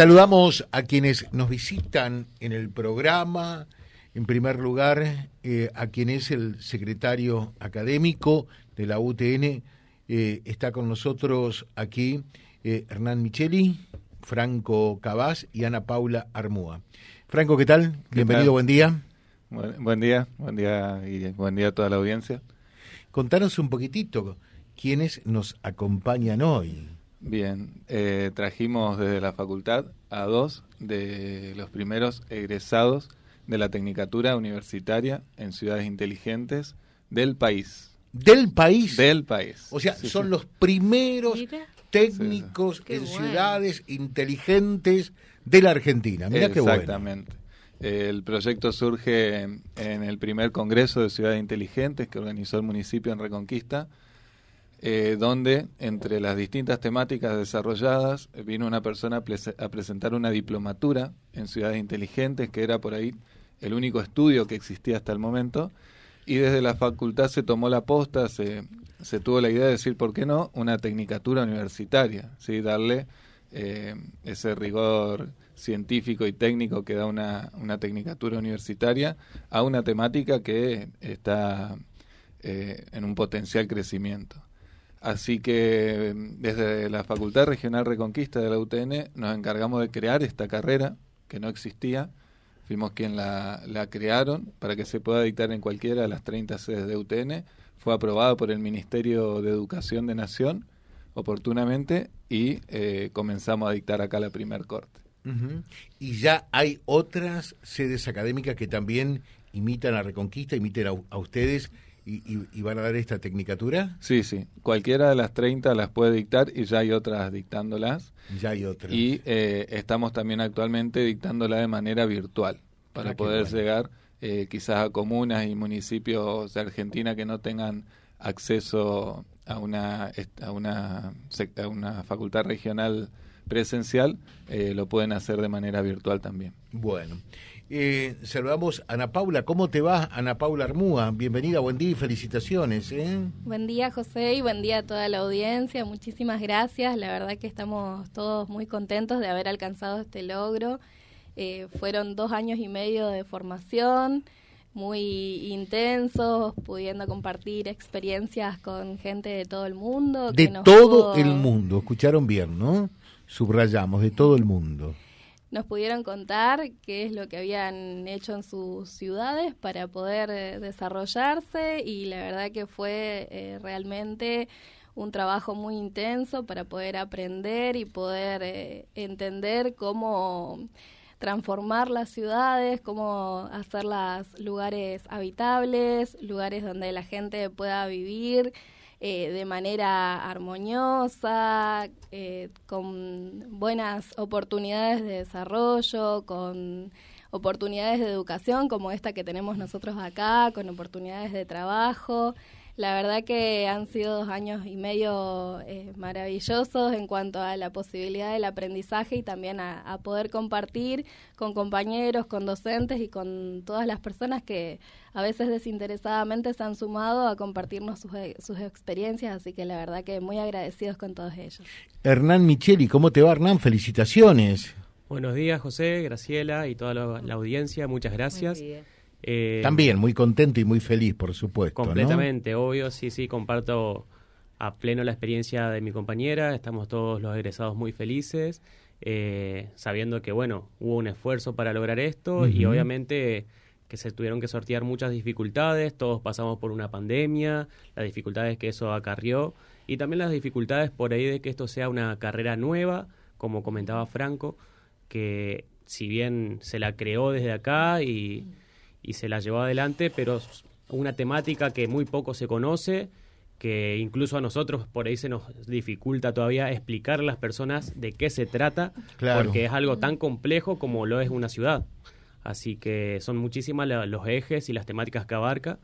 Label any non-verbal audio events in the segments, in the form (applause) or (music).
Saludamos a quienes nos visitan en el programa. En primer lugar, eh, a quien es el secretario académico de la UTN. Eh, está con nosotros aquí eh, Hernán Micheli, Franco Cabás y Ana Paula Armúa. Franco, ¿qué tal? Bienvenido, buen día. Buen, día, buen día y buen día a toda la audiencia. Contanos un poquitito quiénes nos acompañan hoy. Bien, eh, trajimos desde la facultad a dos de los primeros egresados de la Tecnicatura Universitaria en Ciudades Inteligentes del país. ¿Del país? Del país. O sea, son los primeros técnicos en ciudades inteligentes de la Argentina. Mira qué bueno. Exactamente. El proyecto surge en el primer Congreso de Ciudades Inteligentes que organizó el municipio en Reconquista eh, donde entre las distintas temáticas desarrolladas vino una persona a, presentar una diplomatura en ciudades inteligentes, que era por ahí el único estudio que existía hasta el momento, y desde la facultad se tomó la posta, se, se tuvo la idea de decir, ¿por qué no?, una tecnicatura universitaria, ¿sí? darle eh, ese rigor científico y técnico que da una, una tecnicatura universitaria a una temática que está eh, en un potencial crecimiento. Así que desde la Facultad Regional Reconquista de la UTN nos encargamos de crear esta carrera que no existía. Fuimos quien la, la crearon para que se pueda dictar en cualquiera de las 30 sedes de UTN. Fue aprobada por el Ministerio de Educación de Nación oportunamente y eh, comenzamos a dictar acá la primer corte. Y ya hay otras sedes académicas que también imitan a Reconquista, imitan a ustedes y, van a dar esta tecnicatura? Sí, sí. Cualquiera de las 30 las puede dictar y ya hay otras dictándolas. Ya hay otras. Y eh, estamos también actualmente dictándola de manera virtual para ah, poder llegar eh, quizás a comunas y municipios de Argentina que no tengan acceso a una, a una, a una facultad regional presencial, eh, lo pueden hacer de manera virtual también. Bueno. Eh, saludamos a Ana Paula. ¿Cómo te va, Ana Paula Armúa? Bienvenida, buen día y felicitaciones. ¿eh? Buen día, José, y buen día a toda la audiencia. Muchísimas gracias. La verdad que estamos todos muy contentos de haber alcanzado este logro. Eh, fueron dos años y medio de formación muy intensos, pudiendo compartir experiencias con gente de todo el mundo. De todo el mundo, escucharon bien, ¿no? Subrayamos, de todo el mundo. Nos pudieron contar qué es lo que habían hecho en sus ciudades para poder eh, desarrollarse y la verdad que fue eh, realmente un trabajo muy intenso para poder aprender y poder eh, entender cómo transformar las ciudades, cómo hacerlas lugares habitables, lugares donde la gente pueda vivir eh, de manera armoniosa, eh, con buenas oportunidades de desarrollo, con oportunidades de educación como esta que tenemos nosotros acá, con oportunidades de trabajo. La verdad que han sido dos años y medio eh, maravillosos en cuanto a la posibilidad del aprendizaje y también a, poder compartir con compañeros, con docentes y con todas las personas que a veces desinteresadamente se han sumado a compartirnos sus, sus experiencias, así que la verdad que muy agradecidos con todos ellos. Hernán Micheli, ¿cómo te va Hernán? Felicitaciones. Buenos días José, Graciela y toda la, audiencia, muchas gracias. Eh, También muy contento y muy feliz, por supuesto. Completamente, obvio, sí, sí, comparto a pleno la experiencia de mi compañera, estamos todos los egresados muy felices, eh, sabiendo que, bueno, hubo un esfuerzo para lograr esto y obviamente que se tuvieron que sortear muchas dificultades, todos pasamos por una pandemia, las dificultades que eso acarrió y también las dificultades por ahí de que esto sea una carrera nueva, como comentaba Franco, que si bien se la creó desde acá y y se la llevó adelante, pero una temática que muy poco se conoce, que incluso a nosotros por ahí se nos dificulta todavía explicar a las personas de qué se trata, porque es algo tan complejo como lo es una ciudad. Así que son muchísimas los ejes y las temáticas que abarca,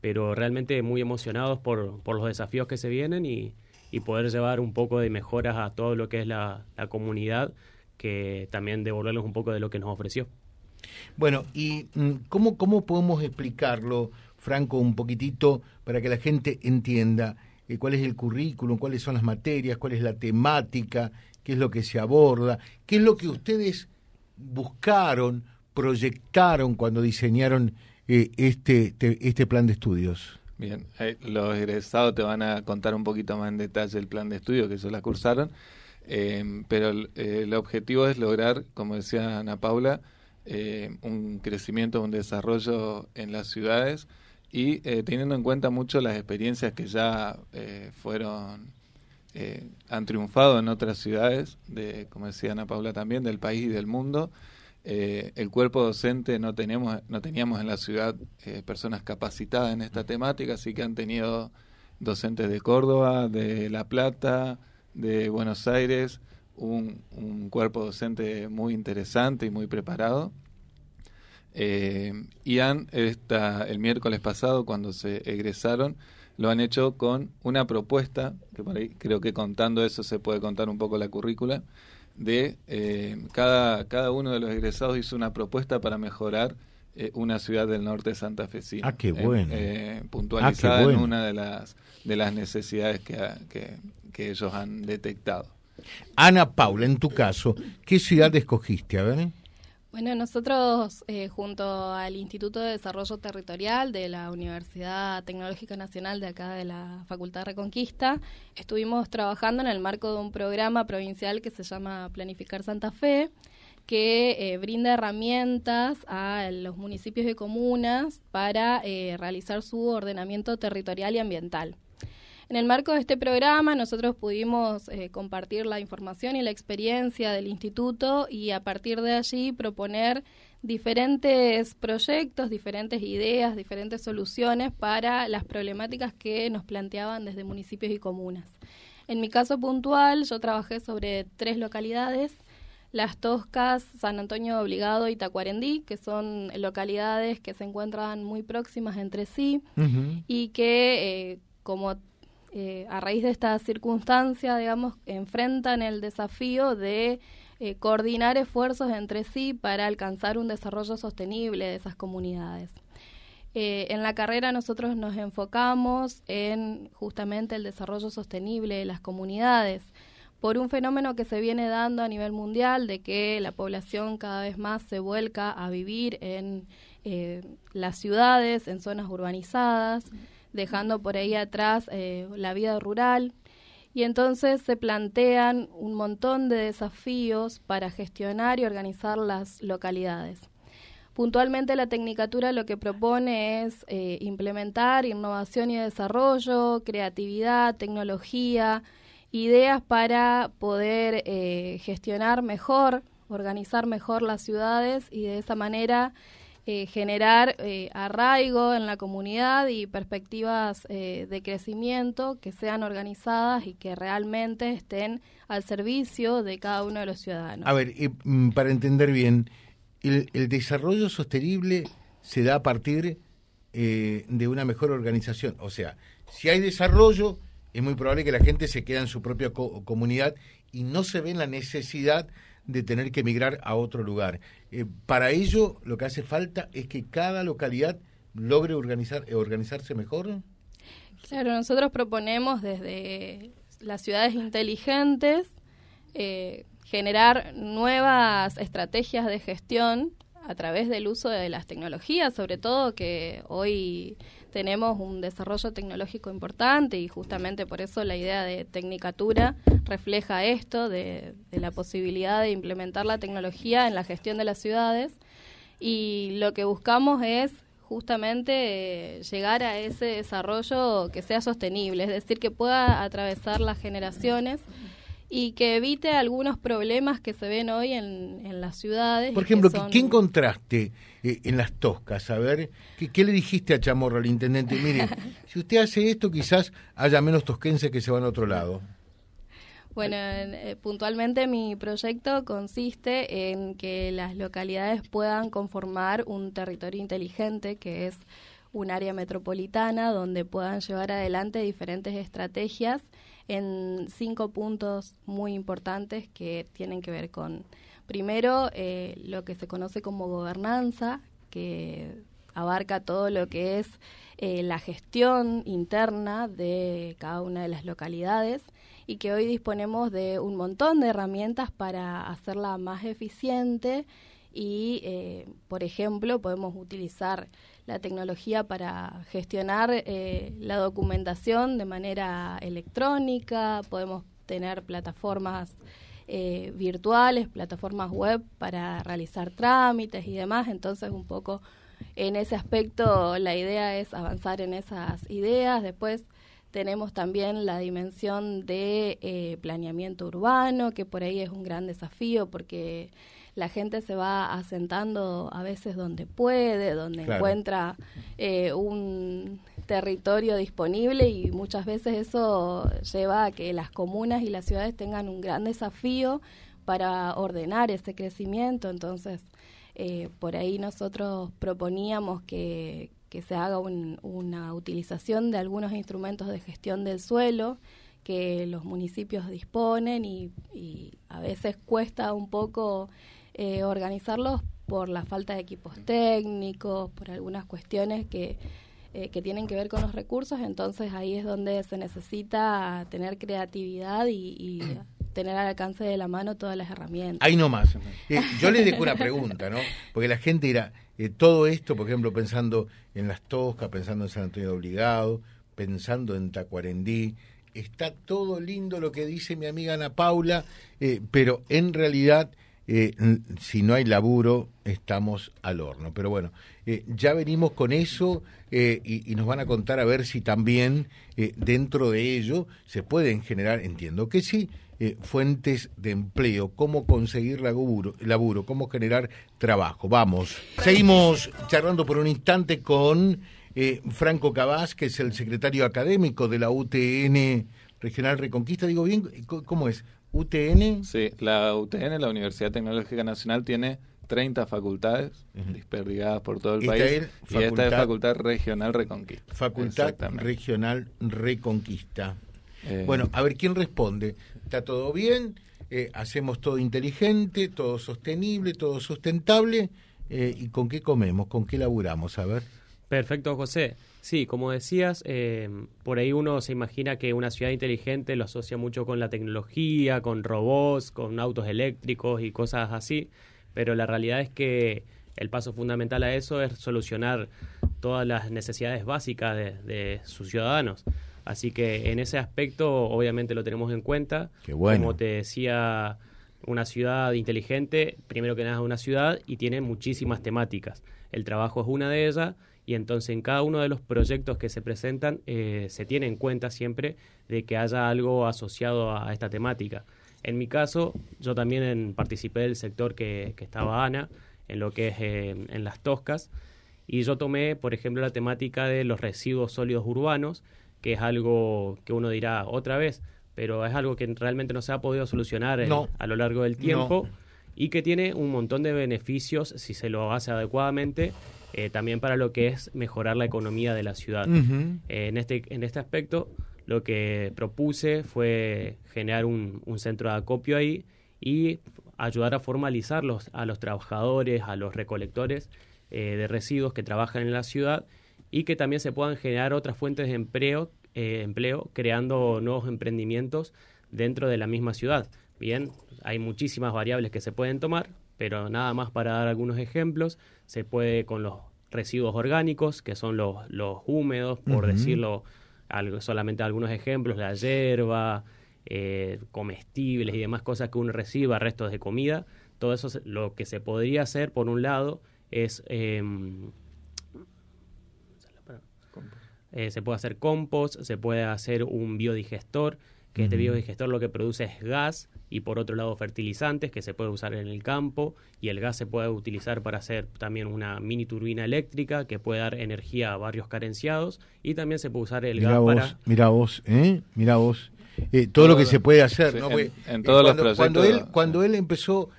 pero realmente muy emocionados por, por los desafíos que se vienen y, y, poder llevar un poco de mejoras a todo lo que es la, la comunidad, que también devolverles un poco de lo que nos ofreció. Bueno, ¿y mm, cómo, cómo podemos explicarlo, Franco, un poquitito para que la gente entienda eh, cuál es el currículum, cuáles son las materias, cuál es la temática, qué es lo que se aborda, qué es lo que ustedes buscaron, proyectaron cuando diseñaron eh, este, este plan de estudios. Bien, eh, los egresados te van a contar un poquito más en detalle el plan de estudio que ellos la cursaron, eh, pero el, objetivo es lograr, como decía Ana Paula, un crecimiento, un desarrollo en las ciudades y teniendo en cuenta mucho las experiencias que ya fueron han triunfado en otras ciudades, de, como decía Ana Paula también, del país y del mundo, eh, el cuerpo docente no tenemos no teníamos en la ciudad eh, personas capacitadas en esta temática así que han tenido docentes de Córdoba de La Plata de Buenos Aires un, cuerpo docente muy interesante y muy preparado eh, y han esta, el miércoles pasado cuando se egresaron lo han hecho con una propuesta que por ahí creo que contando eso se puede contar un poco la currícula de eh, cada, cada uno de los egresados hizo una propuesta para mejorar eh, una ciudad del norte de Santa Fe. Ah, qué bueno. Eh, puntualizada ah, en una de las, de las necesidades que, que, que ellos han detectado. Ana Paula, en tu caso, ¿qué ciudad escogiste? A ver. Bueno, nosotros eh, junto al Instituto de Desarrollo Territorial de la Universidad Tecnológica Nacional de acá de la Facultad Reconquista, estuvimos trabajando en el marco de un programa provincial que se llama Planificar Santa Fe, que eh, brinda herramientas a los municipios y comunas para eh, realizar su ordenamiento territorial y ambiental. En el marco de este programa nosotros pudimos eh, compartir la información y la experiencia del instituto y a partir de allí proponer diferentes proyectos, diferentes ideas, diferentes soluciones para las problemáticas que nos planteaban desde municipios y comunas. En mi caso puntual, yo trabajé sobre tres localidades, Las Toscas, San Antonio Obligado y Tacuarendí, que son localidades que se encuentran muy próximas entre sí y que, eh, como eh, a raíz de esta circunstancia, digamos, enfrentan el desafío de eh, coordinar esfuerzos entre sí para alcanzar un desarrollo sostenible de esas comunidades. Eh, en la carrera nosotros nos enfocamos en justamente el desarrollo sostenible de las comunidades por un fenómeno que se viene dando a nivel mundial de que la población cada vez más se vuelca a vivir en las ciudades, en zonas urbanizadas dejando por ahí atrás eh, la vida rural. Y entonces se plantean un montón de desafíos para gestionar y organizar las localidades. Puntualmente la Tecnicatura lo que propone es eh, implementar innovación y desarrollo, creatividad, tecnología, ideas para poder eh, gestionar mejor, organizar mejor las ciudades y de esa manera eh, generar eh, arraigo en la comunidad y perspectivas eh, de crecimiento que sean organizadas y que realmente estén al servicio de cada uno de los ciudadanos. A ver, mm, para entender bien, el, desarrollo sostenible se da a partir de una mejor organización. O sea, si hay desarrollo, es muy probable que la gente se quede en su propia comunidad y no se ve la necesidad tener que emigrar a otro lugar. Eh, para ello, lo que hace falta es que cada localidad logre organizar, eh, organizarse mejor. Claro, nosotros proponemos desde las ciudades inteligentes eh, generar nuevas estrategias de gestión a través del uso de las tecnologías, sobre todo que hoy tenemos un desarrollo tecnológico importante y justamente por eso la idea de Tecnicatura refleja esto, de, la posibilidad de implementar la tecnología en la gestión de las ciudades. Y lo que buscamos es justamente eh, llegar a ese desarrollo que sea sostenible, es decir, que pueda atravesar las generaciones y que evite algunos problemas que se ven hoy en, las ciudades. Por ejemplo, ¿qué encontraste eh, en las toscas? A ver, ¿qué, le dijiste a Chamorro, al intendente? Mire, (laughs) si usted hace esto, quizás haya menos tosquenses que se van a otro lado. Bueno, eh, puntualmente mi proyecto consiste en que las localidades puedan conformar un territorio inteligente, que es un área metropolitana donde puedan llevar adelante diferentes estrategias en cinco puntos muy importantes que tienen que ver con, primero, eh, lo que se conoce como gobernanza, que abarca todo lo que es eh, la gestión interna de cada una de las localidades y que hoy disponemos de un montón de herramientas para hacerla más eficiente y, eh, por ejemplo, podemos utilizar la tecnología para gestionar eh, la documentación de manera electrónica, podemos tener plataformas eh, virtuales, plataformas web para realizar trámites y demás, entonces un poco en ese aspecto la idea es avanzar en esas ideas, después tenemos también la dimensión de eh, planeamiento urbano, que por ahí es un gran desafío porque la gente se va asentando a veces donde puede, donde encuentra eh, un territorio disponible y muchas veces eso lleva a que las comunas y las ciudades tengan un gran desafío para ordenar ese crecimiento. Entonces, eh, por ahí nosotros proponíamos que, que se haga una utilización de algunos instrumentos de gestión del suelo que los municipios disponen y, a veces cuesta un poco eh, organizarlos por la falta de equipos técnicos, por algunas cuestiones que, eh, que tienen que ver con los recursos, entonces ahí es donde se necesita tener creatividad y, (clears throat) tener al alcance de la mano todas las herramientas. Ahí nomás. (laughs) Eh, yo le dejo una pregunta, ¿no? Porque la gente dirá, eh, todo esto, por ejemplo, pensando en Las Toscas, pensando en San Antonio de Obligado, pensando en Tacuarendí, está todo lindo lo que dice mi amiga Ana Paula, eh, pero en realidad, eh, si no hay laburo, estamos al horno. Pero bueno, ya venimos con eso y, y, nos van a contar a ver si también dentro de ello se pueden generar, entiendo que sí, eh, fuentes de empleo, cómo conseguir laburo, laburo, cómo generar trabajo. Vamos, seguimos charlando por un instante con eh, Franco Cabás, que es el secretario académico de la UTN Regional Reconquista. Digo bien, ¿cómo es? ¿UTN? Sí, la UTN, la Universidad Tecnológica Nacional, tiene 30 facultades dispersadas por todo el país. y esta es Facultad Regional Reconquista. Facultad Regional Reconquista. Eh, bueno, a ver quién responde. ¿Está todo bien? Eh, ¿Hacemos todo inteligente, todo sostenible, todo sustentable? Eh, ¿Y con qué comemos? ¿Con qué laburamos? A ver. Perfecto, José. Sí, como decías, por ahí uno se imagina que una ciudad inteligente lo asocia mucho con la tecnología, con robots, con autos eléctricos y cosas así, pero la realidad es que el paso fundamental a eso es solucionar todas las necesidades básicas de sus ciudadanos. Así que en ese aspecto obviamente lo tenemos en cuenta. Como te decía, una ciudad inteligente, primero que nada es una ciudad y tiene muchísimas temáticas. El trabajo es una de ellas y entonces en cada uno de los proyectos que se presentan eh, se tiene en cuenta siempre de que haya algo asociado a, esta temática. En mi caso, yo también participé del sector que, estaba Ana, en lo que es eh, en las toscas, y yo tomé, por ejemplo, la temática de los residuos sólidos urbanos, que es algo que uno dirá otra vez, pero es algo que realmente no se ha podido solucionar a lo largo del tiempo y que tiene un montón de beneficios si se lo hace adecuadamente. Eh, también para lo que es mejorar la economía de la ciudad. Eh, en, este, en este aspecto, lo que propuse fue generar un, centro de acopio ahí y ayudar a formalizar a los trabajadores, a los recolectores eh, de residuos que trabajan en la ciudad y que también se puedan generar otras fuentes de empleo, eh, empleo creando nuevos emprendimientos dentro de la misma ciudad. Bien, hay muchísimas variables que se pueden tomar, pero nada más para dar algunos ejemplos, se puede con los residuos orgánicos, que son los, los húmedos, por decirlo algo, solamente algunos ejemplos, la hierba, eh, comestibles y demás cosas que uno reciba, restos de comida, todo eso lo que se podría hacer, por un lado, es em, eh, se puede hacer compost, se puede hacer un biodigestor, que este biodigestor lo que produce es gas y por otro lado fertilizantes que se puede usar en el campo y el gas se puede utilizar para hacer también una mini turbina eléctrica que puede dar energía a barrios carenciados y también se puede usar el gas para... Mira vos, ¿eh? Mira vos. Eh, todo, lo que se puede hacer, ¿no? En, en todos cuando, los cuando él, cuando él empezó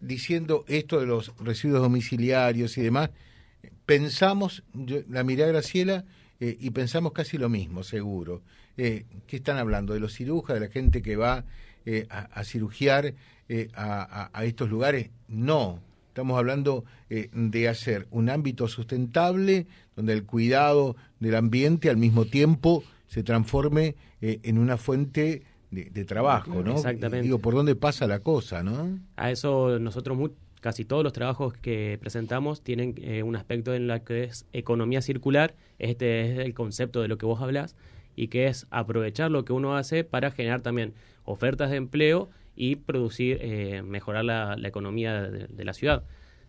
diciendo esto de los residuos domiciliarios y demás, pensamos, la miré a Graciela eh, y pensamos casi lo mismo, seguro. Eh, ¿Qué están hablando? ¿De los cirujanos, de la gente que va eh, a, cirugiar a, estos lugares? No, estamos hablando de hacer un ámbito sustentable donde el cuidado del ambiente al mismo tiempo se transforme en una fuente de, trabajo, ¿no? Exactamente. Digo, ¿por dónde pasa la cosa, no? A eso nosotros casi todos los trabajos que presentamos tienen eh, un aspecto en la que es economía circular, este es el concepto de lo que vos hablas, y que es aprovechar lo que uno hace para generar también ofertas de empleo y producir, eh, mejorar la, economía de, la ciudad.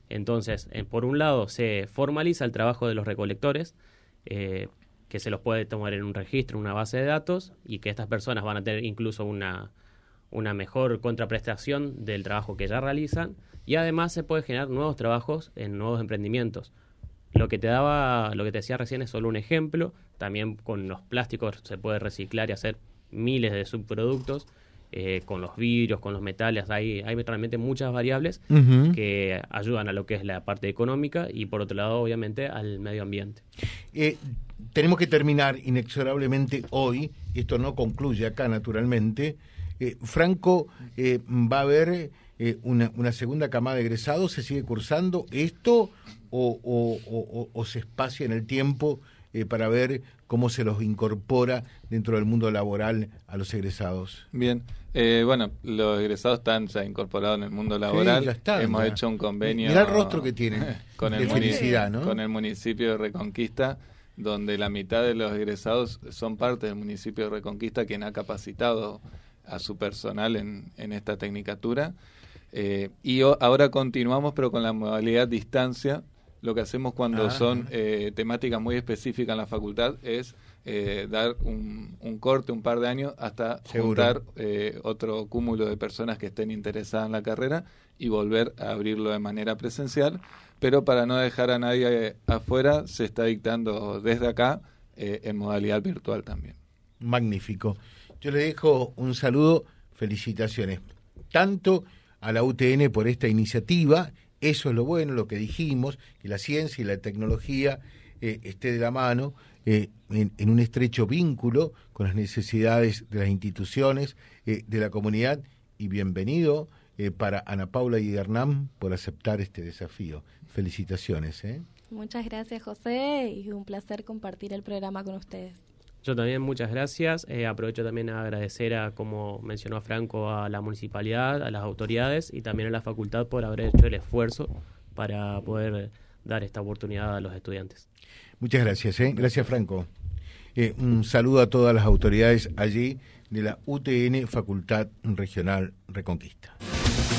Entonces, eh, por un lado, se formaliza el trabajo de los recolectores, que se los puede tomar en un registro, una base de datos, y que estas personas van a tener incluso una, una mejor contraprestación del trabajo que ya realizan, y además se puede generar nuevos trabajos en nuevos emprendimientos. Lo que te daba, lo que te decía recién es solo un ejemplo, también con los plásticos se puede reciclar y hacer miles de subproductos. Eh, con los vidrios, con los metales, hay, hay realmente muchas variables que ayudan a lo que es la parte económica y por otro lado, obviamente, al medio ambiente. Eh, tenemos que terminar inexorablemente hoy, esto no concluye acá naturalmente. Eh, Franco, eh, va a haber eh, una, una, segunda camada de egresados, ¿se sigue cursando esto o, se espacia en el tiempo para ver cómo se los incorpora dentro del mundo laboral a los egresados? Bien, bueno, los egresados están ya incorporados en el mundo laboral. Hemos hecho un convenio. Mira el rostro que tienen. (laughs) Con el, felicidad, ¿no? con el municipio de Reconquista donde la mitad de los egresados son parte del municipio de Reconquista, quien ha capacitado a su personal en, en esta tecnicatura. Eh, y ahora continuamos, pero con la modalidad distancia. Lo que hacemos cuando ah. son eh, temáticas muy específicas en la facultad es eh, dar un, corte, un par de años, hasta juntar otro cúmulo de personas que estén interesadas en la carrera y volver a abrirlo de manera presencial pero para no dejar a nadie afuera, se está dictando desde acá eh, en modalidad virtual también. Magnífico. Yo le dejo un saludo, felicitaciones, tanto a la UTN por esta iniciativa, eso es lo bueno, lo que dijimos, que la ciencia y la tecnología eh, esté de la mano eh, en, un estrecho vínculo con las necesidades de las instituciones, de la comunidad, y bienvenido para Ana Paula y Hernán por aceptar este desafío. Felicitaciones. ¿eh? Muchas gracias, José, y un placer compartir el programa con ustedes. También muchas gracias. Eh, aprovecho también a agradecer a, como mencionó Franco, a la municipalidad, a las autoridades y también a la facultad por haber hecho el esfuerzo para poder dar esta oportunidad a los estudiantes. Muchas gracias. ¿eh? Gracias, Franco. Eh, un saludo a todas las autoridades allí de la UTN Facultad Regional Reconquista.